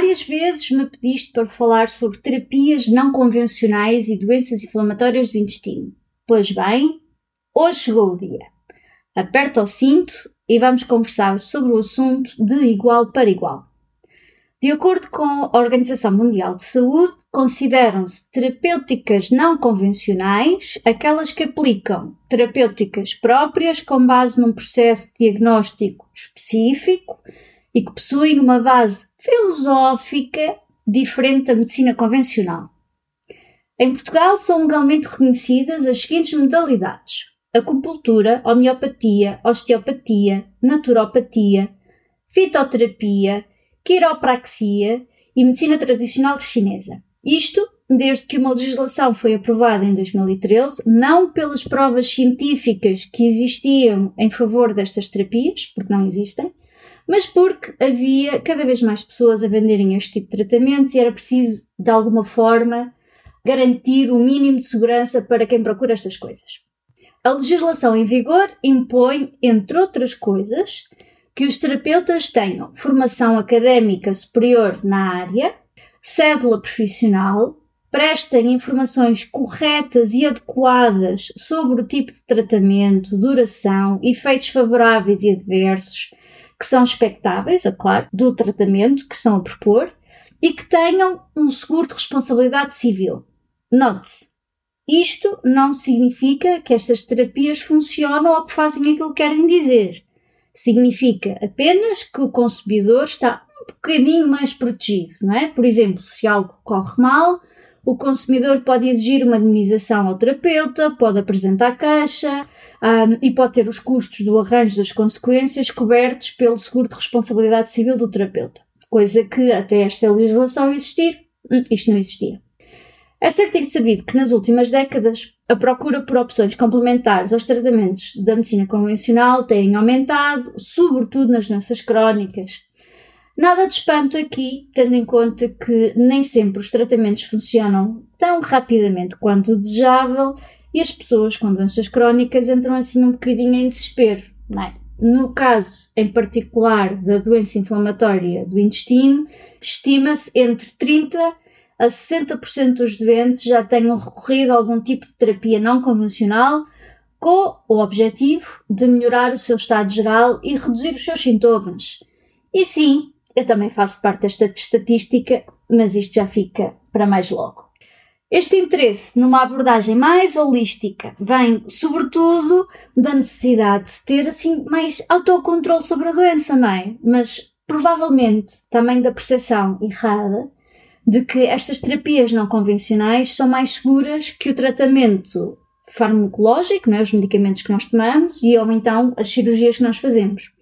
Várias vezes me pediste para falar sobre terapias não convencionais e doenças inflamatórias do intestino. Pois bem, hoje chegou o dia. Aperta o cinto e vamos conversar sobre o assunto de igual para igual. De acordo com a Organização Mundial de Saúde, consideram-se terapêuticas não convencionais aquelas que aplicam terapêuticas próprias com base num processo diagnóstico específico e que possuem uma base filosófica diferente da medicina convencional. Em Portugal são legalmente reconhecidas as seguintes modalidades: acupuntura, homeopatia, osteopatia, naturopatia, fitoterapia, quiropraxia e medicina tradicional chinesa. Isto desde que uma legislação foi aprovada em 2013, não pelas provas científicas que existiam em favor destas terapias, porque não existem, mas porque havia cada vez mais pessoas a venderem este tipo de tratamentos e era preciso, de alguma forma, garantir o mínimo de segurança para quem procura estas coisas. A legislação em vigor impõe, entre outras coisas, que os terapeutas tenham formação académica superior na área, cédula profissional, prestem informações corretas e adequadas sobre o tipo de tratamento, duração, efeitos favoráveis e adversos, que são expectáveis, é claro, do tratamento que estão a propor e que tenham um seguro de responsabilidade civil. Note-se, isto não significa que estas terapias funcionam ou que fazem aquilo que querem dizer. Significa apenas que o consumidor está um bocadinho mais protegido, não é? Por exemplo, se algo corre mal, o consumidor pode exigir uma indemnização ao terapeuta, pode apresentar queixa um, e pode ter os custos do arranjo das consequências cobertos pelo seguro de responsabilidade civil do terapeuta. Coisa que até esta legislação existir, hum, isto não existia. É certo e sabido que nas últimas décadas a procura por opções complementares aos tratamentos da medicina convencional tem aumentado, sobretudo nas doenças crónicas, Nada de espanto aqui, tendo em conta que nem sempre os tratamentos funcionam tão rapidamente quanto o desejável e as pessoas com doenças crónicas entram assim um bocadinho em desespero, não é? No caso em particular da doença inflamatória do intestino, estima-se entre 30 a 60% dos doentes já tenham recorrido a algum tipo de terapia não convencional com o objetivo de melhorar o seu estado geral e reduzir os seus sintomas. E sim, eu também faço parte desta estatística, mas isto já fica para mais logo. Este interesse numa abordagem mais holística vem, sobretudo, da necessidade de ter assim mais autocontrole sobre a doença, não é? Mas provavelmente também da percepção errada de que estas terapias não convencionais são mais seguras que o tratamento farmacológico, não é? os medicamentos que nós tomamos, e ou então as cirurgias que nós fazemos.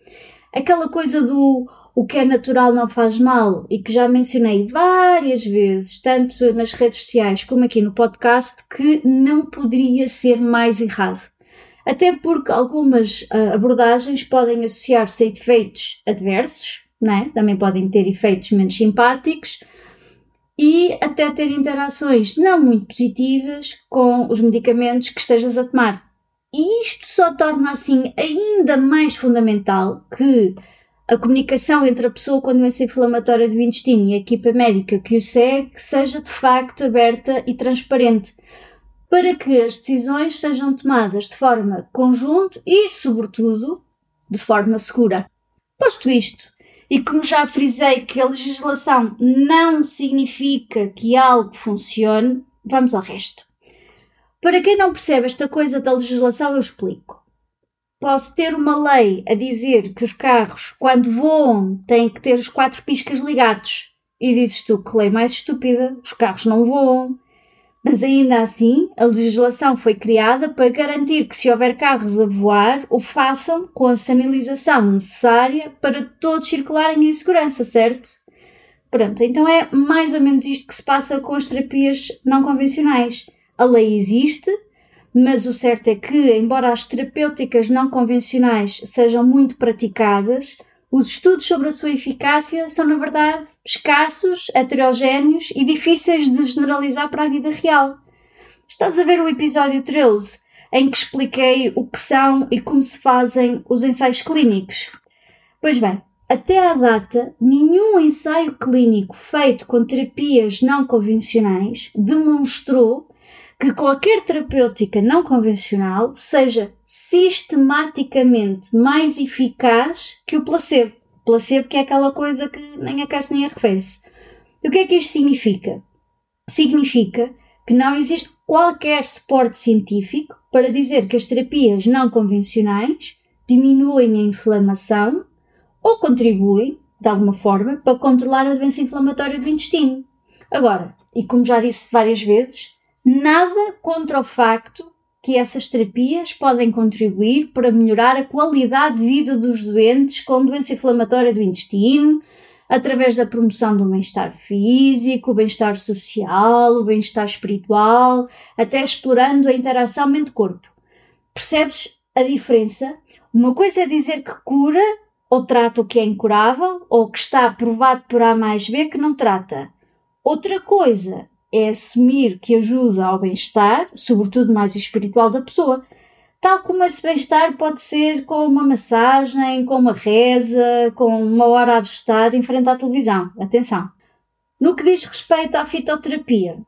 Aquela coisa do o que é natural não faz mal e que já mencionei várias vezes, tanto nas redes sociais como aqui no podcast, que não poderia ser mais errado. Até porque algumas uh, abordagens podem associar-se a efeitos adversos, né? também podem ter efeitos menos simpáticos e até ter interações não muito positivas com os medicamentos que estejas a tomar. E isto só torna assim ainda mais fundamental que a comunicação entre a pessoa com a doença inflamatória do intestino e a equipa médica que o segue seja de facto aberta e transparente, para que as decisões sejam tomadas de forma conjunta e, sobretudo, de forma segura. Posto isto, e como já frisei que a legislação não significa que algo funcione, vamos ao resto. Para quem não percebe esta coisa da legislação, eu explico. Posso ter uma lei a dizer que os carros, quando voam, têm que ter os quatro piscas ligados. E dizes tu que lei mais estúpida, os carros não voam. Mas ainda assim, a legislação foi criada para garantir que, se houver carros a voar, o façam com a sinalização necessária para todos circularem em segurança, certo? Pronto, então é mais ou menos isto que se passa com as terapias não convencionais. A lei existe, mas o certo é que, embora as terapêuticas não convencionais sejam muito praticadas, os estudos sobre a sua eficácia são, na verdade, escassos, heterogéneos e difíceis de generalizar para a vida real. Estás a ver o episódio 13, em que expliquei o que são e como se fazem os ensaios clínicos? Pois bem, até à data, nenhum ensaio clínico feito com terapias não convencionais demonstrou que qualquer terapêutica não convencional seja sistematicamente mais eficaz que o placebo. Placebo que é aquela coisa que nem aquece nem arrefece. E o que é que isto significa? Significa que não existe qualquer suporte científico para dizer que as terapias não convencionais diminuem a inflamação ou contribuem, de alguma forma, para controlar a doença inflamatória do intestino. Agora, e como já disse várias vezes, nada contra o facto que essas terapias podem contribuir para melhorar a qualidade de vida dos doentes com doença inflamatória do intestino, através da promoção do bem-estar físico, bem-estar social, o bem-estar espiritual, até explorando a interação mente-corpo. Percebes a diferença? Uma coisa é dizer que cura ou trata o que é incurável ou que está provado por A mais B que não trata. Outra coisa é assumir que ajuda ao bem-estar, sobretudo mais espiritual da pessoa. Tal como esse bem-estar pode ser com uma massagem, com uma reza, com uma hora a vestar em frente à televisão. Atenção! No que diz respeito à fitoterapia,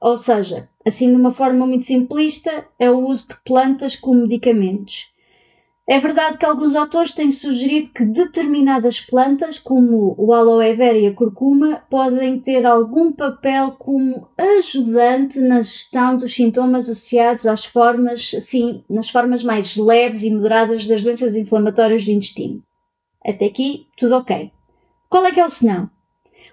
ou seja, assim de uma forma muito simplista, é o uso de plantas como medicamentos. É verdade que alguns autores têm sugerido que determinadas plantas, como o aloe vera e a curcuma, podem ter algum papel como ajudante na gestão dos sintomas associados às formas, sim, nas formas mais leves e moderadas das doenças inflamatórias do intestino. Até aqui, tudo ok. Qual é que é o senão?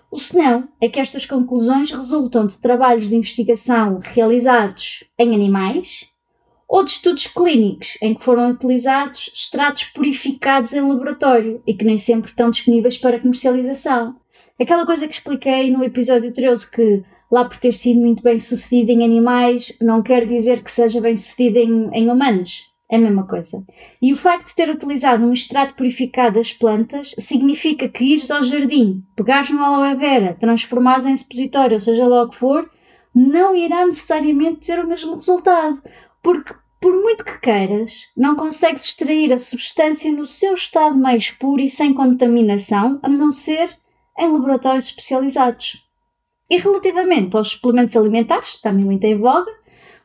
O senão é que estas conclusões resultam de trabalhos de investigação realizados em animais ou de estudos clínicos em que foram utilizados extratos purificados em laboratório e que nem sempre estão disponíveis para comercialização. Aquela coisa que expliquei no episódio 13 que lá por ter sido muito bem sucedido em animais não quer dizer que seja bem sucedido em, em humanos. É a mesma coisa. E o facto de ter utilizado um extrato purificado das plantas significa que ires ao jardim, pegares no aloe vera, transformares em supositório, ou seja lá o que for, não irá necessariamente ter o mesmo resultado porque por muito que queiras, não consegues extrair a substância no seu estado mais puro e sem contaminação, a não ser em laboratórios especializados. E relativamente aos suplementos alimentares, também muito em voga,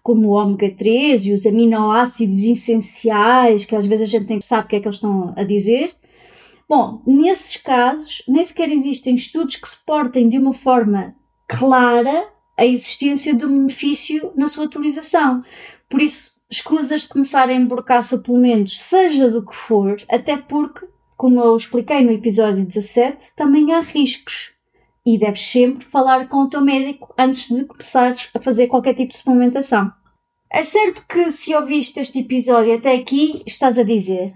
como o ômega 3 e os aminoácidos essenciais, que às vezes a gente nem sabe o que é que eles estão a dizer. Bom, nesses casos, nem sequer existem estudos que suportem de uma forma clara a existência do benefício na sua utilização. Por isso, escusas de começar a emborcar suplementos, seja do que for, até porque, como eu expliquei no episódio 17, também há riscos. E deves sempre falar com o teu médico antes de começares a fazer qualquer tipo de suplementação. É certo que se ouviste este episódio até aqui, estás a dizer: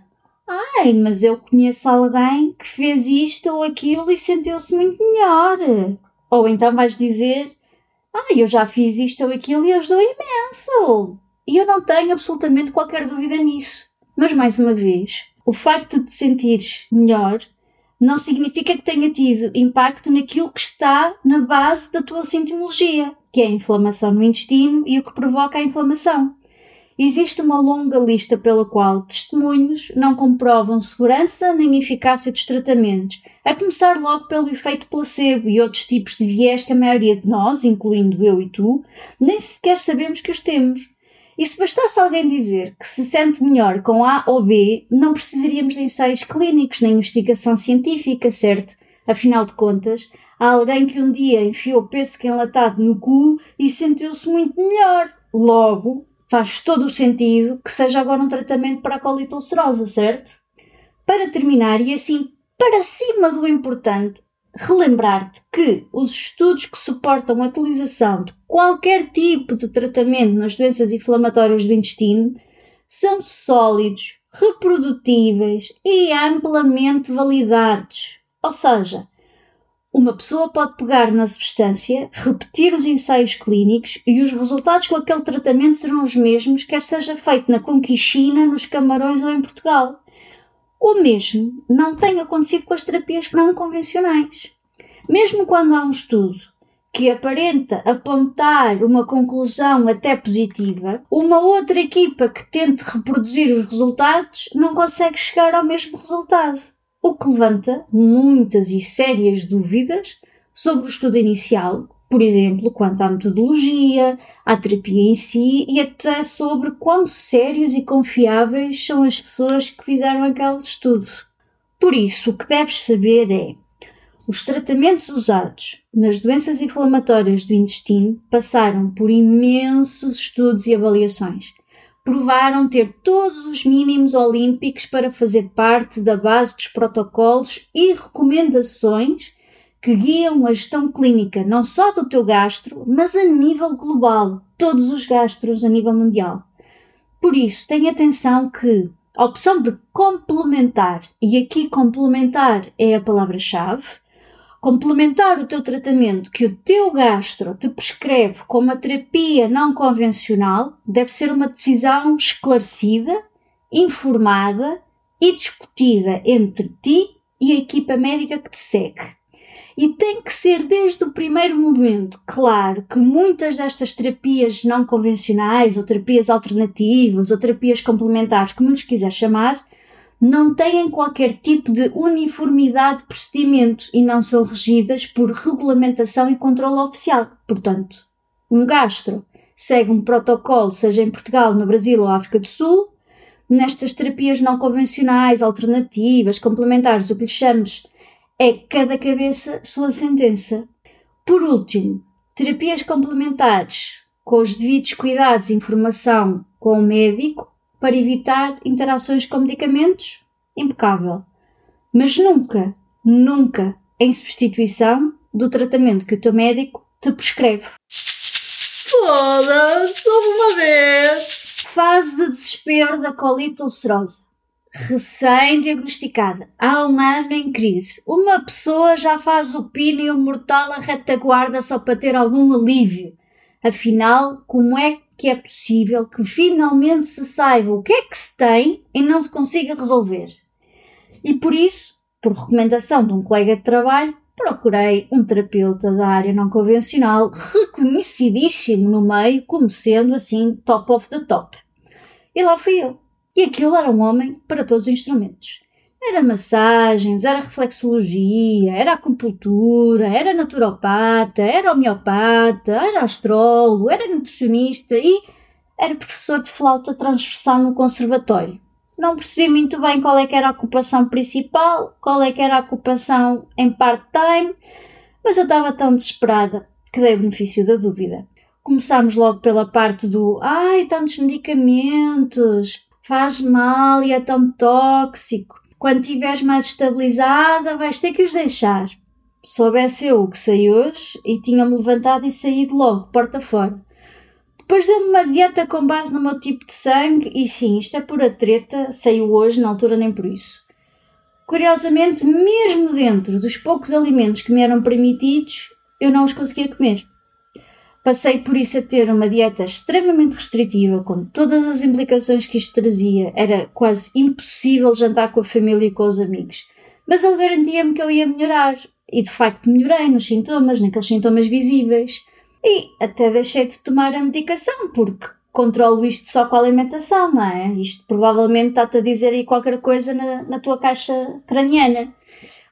Ai, mas eu conheço alguém que fez isto ou aquilo e sentiu-se muito melhor. Ou então vais dizer: ah, eu já fiz isto ou aquilo e ajudou imenso. E eu não tenho absolutamente qualquer dúvida nisso. Mas mais uma vez, o facto de te sentires melhor não significa que tenha tido impacto naquilo que está na base da tua sintomologia, que é a inflamação no intestino e o que provoca a inflamação. Existe uma longa lista pela qual testemunhos não comprovam segurança nem eficácia dos tratamentos, a começar logo pelo efeito placebo e outros tipos de viés que a maioria de nós, incluindo eu e tu, nem sequer sabemos que os temos. E se bastasse alguém dizer que se sente melhor com A ou B, não precisaríamos de ensaios clínicos nem investigação científica, certo? Afinal de contas, há alguém que um dia enfiou pêssego enlatado no cu e sentiu-se muito melhor. Logo, faz todo o sentido que seja agora um tratamento para a colite ulcerosa, certo? Para terminar, e assim para cima do importante, relembrar-te que os estudos que suportam a utilização de qualquer tipo de tratamento nas doenças inflamatórias do intestino são sólidos, reprodutíveis e amplamente validados. Ou seja, Uma pessoa pode pegar na substância, repetir os ensaios clínicos e os resultados com aquele tratamento serão os mesmos, quer seja feito na Conquichina, nos Camarões ou em Portugal. O mesmo não tem acontecido com as terapias não convencionais. Mesmo quando há um estudo que aparenta apontar uma conclusão até positiva, uma outra equipa que tente reproduzir os resultados não consegue chegar ao mesmo resultado o que levanta muitas e sérias dúvidas sobre o estudo inicial, por exemplo, quanto à metodologia, à terapia em si e até sobre quão sérios e confiáveis são as pessoas que fizeram aquele estudo. Por isso, o que deves saber é: os tratamentos usados nas doenças inflamatórias do intestino passaram por imensos estudos e avaliações provaram ter todos os mínimos olímpicos para fazer parte da base dos protocolos e recomendações que guiam a gestão clínica não só do teu gastro, mas a nível global, todos os gastros a nível mundial. Por isso, tenha atenção que a opção de complementar, e aqui complementar é a palavra-chave, complementar o teu tratamento que o teu gastro te prescreve com uma terapia não convencional deve ser uma decisão esclarecida, informada e discutida entre ti e a equipa médica que te segue. E tem que ser desde o primeiro momento claro que muitas destas terapias não convencionais, ou terapias alternativas, ou terapias complementares, como lhes quiser chamar, não têm qualquer tipo de uniformidade de procedimento e não são regidas por regulamentação e controle oficial. Portanto, um gastro segue um protocolo, seja em Portugal, no Brasil ou África do Sul. Nestas terapias não convencionais, alternativas, complementares, o que lhe chames é cada cabeça sua sentença. Por último, terapias complementares com os devidos cuidados e informação com o médico para evitar interações com medicamentos, impecável. Mas nunca, nunca em substituição do tratamento que o teu médico te prescreve. Foda-se, uma vez! Fase de desespero da colite ulcerosa. Recém-diagnosticada, há um ano em crise. Uma pessoa já faz o pino e o mortal à retaguarda só para ter algum alívio. Afinal, como é que é possível que finalmente se saiba o que é que se tem e não se consiga resolver. E por isso, por recomendação de um colega de trabalho, procurei um terapeuta da área não convencional reconhecidíssimo no meio como sendo assim top of the top. E lá fui eu. E aquilo era um homem para todos os instrumentos. Era massagens, era reflexologia, era acupuntura, era naturopata, era homeopata, era astrólogo, era nutricionista e era professor de flauta transversal no conservatório. Não percebi muito bem qual é que era a ocupação principal, qual é que era a ocupação em part-time, mas eu estava tão desesperada que dei o benefício da dúvida. Começámos logo pela parte do ai, tantos medicamentos, faz mal e é tão tóxico. Quando estiveres mais estabilizada, vais ter que os deixar. Soubesse eu o que sei hoje e tinha-me levantado e saído logo, porta fora. Depois deu-me uma dieta com base no meu tipo de sangue e sim, isto é pura treta, saiu hoje, na altura nem por isso. Curiosamente, mesmo dentro dos poucos alimentos que me eram permitidos, eu não os conseguia comer. Passei por isso a ter uma dieta extremamente restritiva, com todas as implicações que isto trazia. Era quase impossível jantar com a família e com os amigos. Mas ele garantia-me que eu ia melhorar. E de facto melhorei nos sintomas, naqueles sintomas visíveis. E até deixei de tomar a medicação, porque controlo isto só com a alimentação, não é? Isto provavelmente está-te a dizer aí qualquer coisa na, na tua caixa craniana.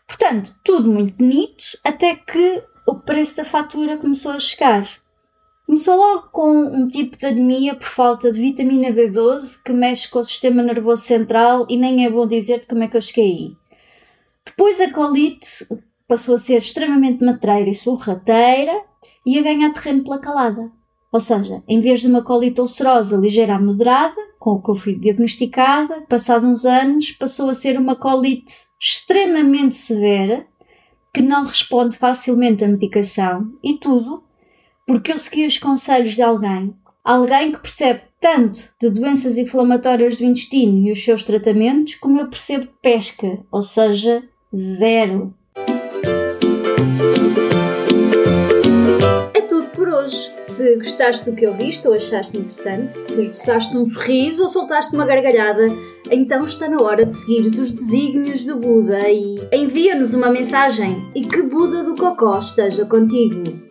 Portanto, tudo muito bonito, até que o preço da fatura começou a chegar. Começou logo com um tipo de anemia por falta de vitamina B12 que mexe com o sistema nervoso central e nem é bom dizer-te como é que eu cheguei aí. Depois a colite passou a ser extremamente matreira e sorrateira e a ganhar terreno pela calada. Ou seja, em vez de uma colite ulcerosa ligeira a moderada, com o que eu fui diagnosticada, passados uns anos passou a ser uma colite extremamente severa, que não responde facilmente à medicação e tudo porque eu segui os conselhos de alguém, alguém que percebe tanto de doenças inflamatórias do intestino e os seus tratamentos, como eu percebo de pesca, ou seja, zero. É tudo por hoje. Se gostaste do que ouviste ou achaste interessante, se esboçaste um sorriso ou soltaste uma gargalhada, então está na hora de seguires os desígnios do Buda e envia-nos uma mensagem e que Buda do Cocó esteja contigo.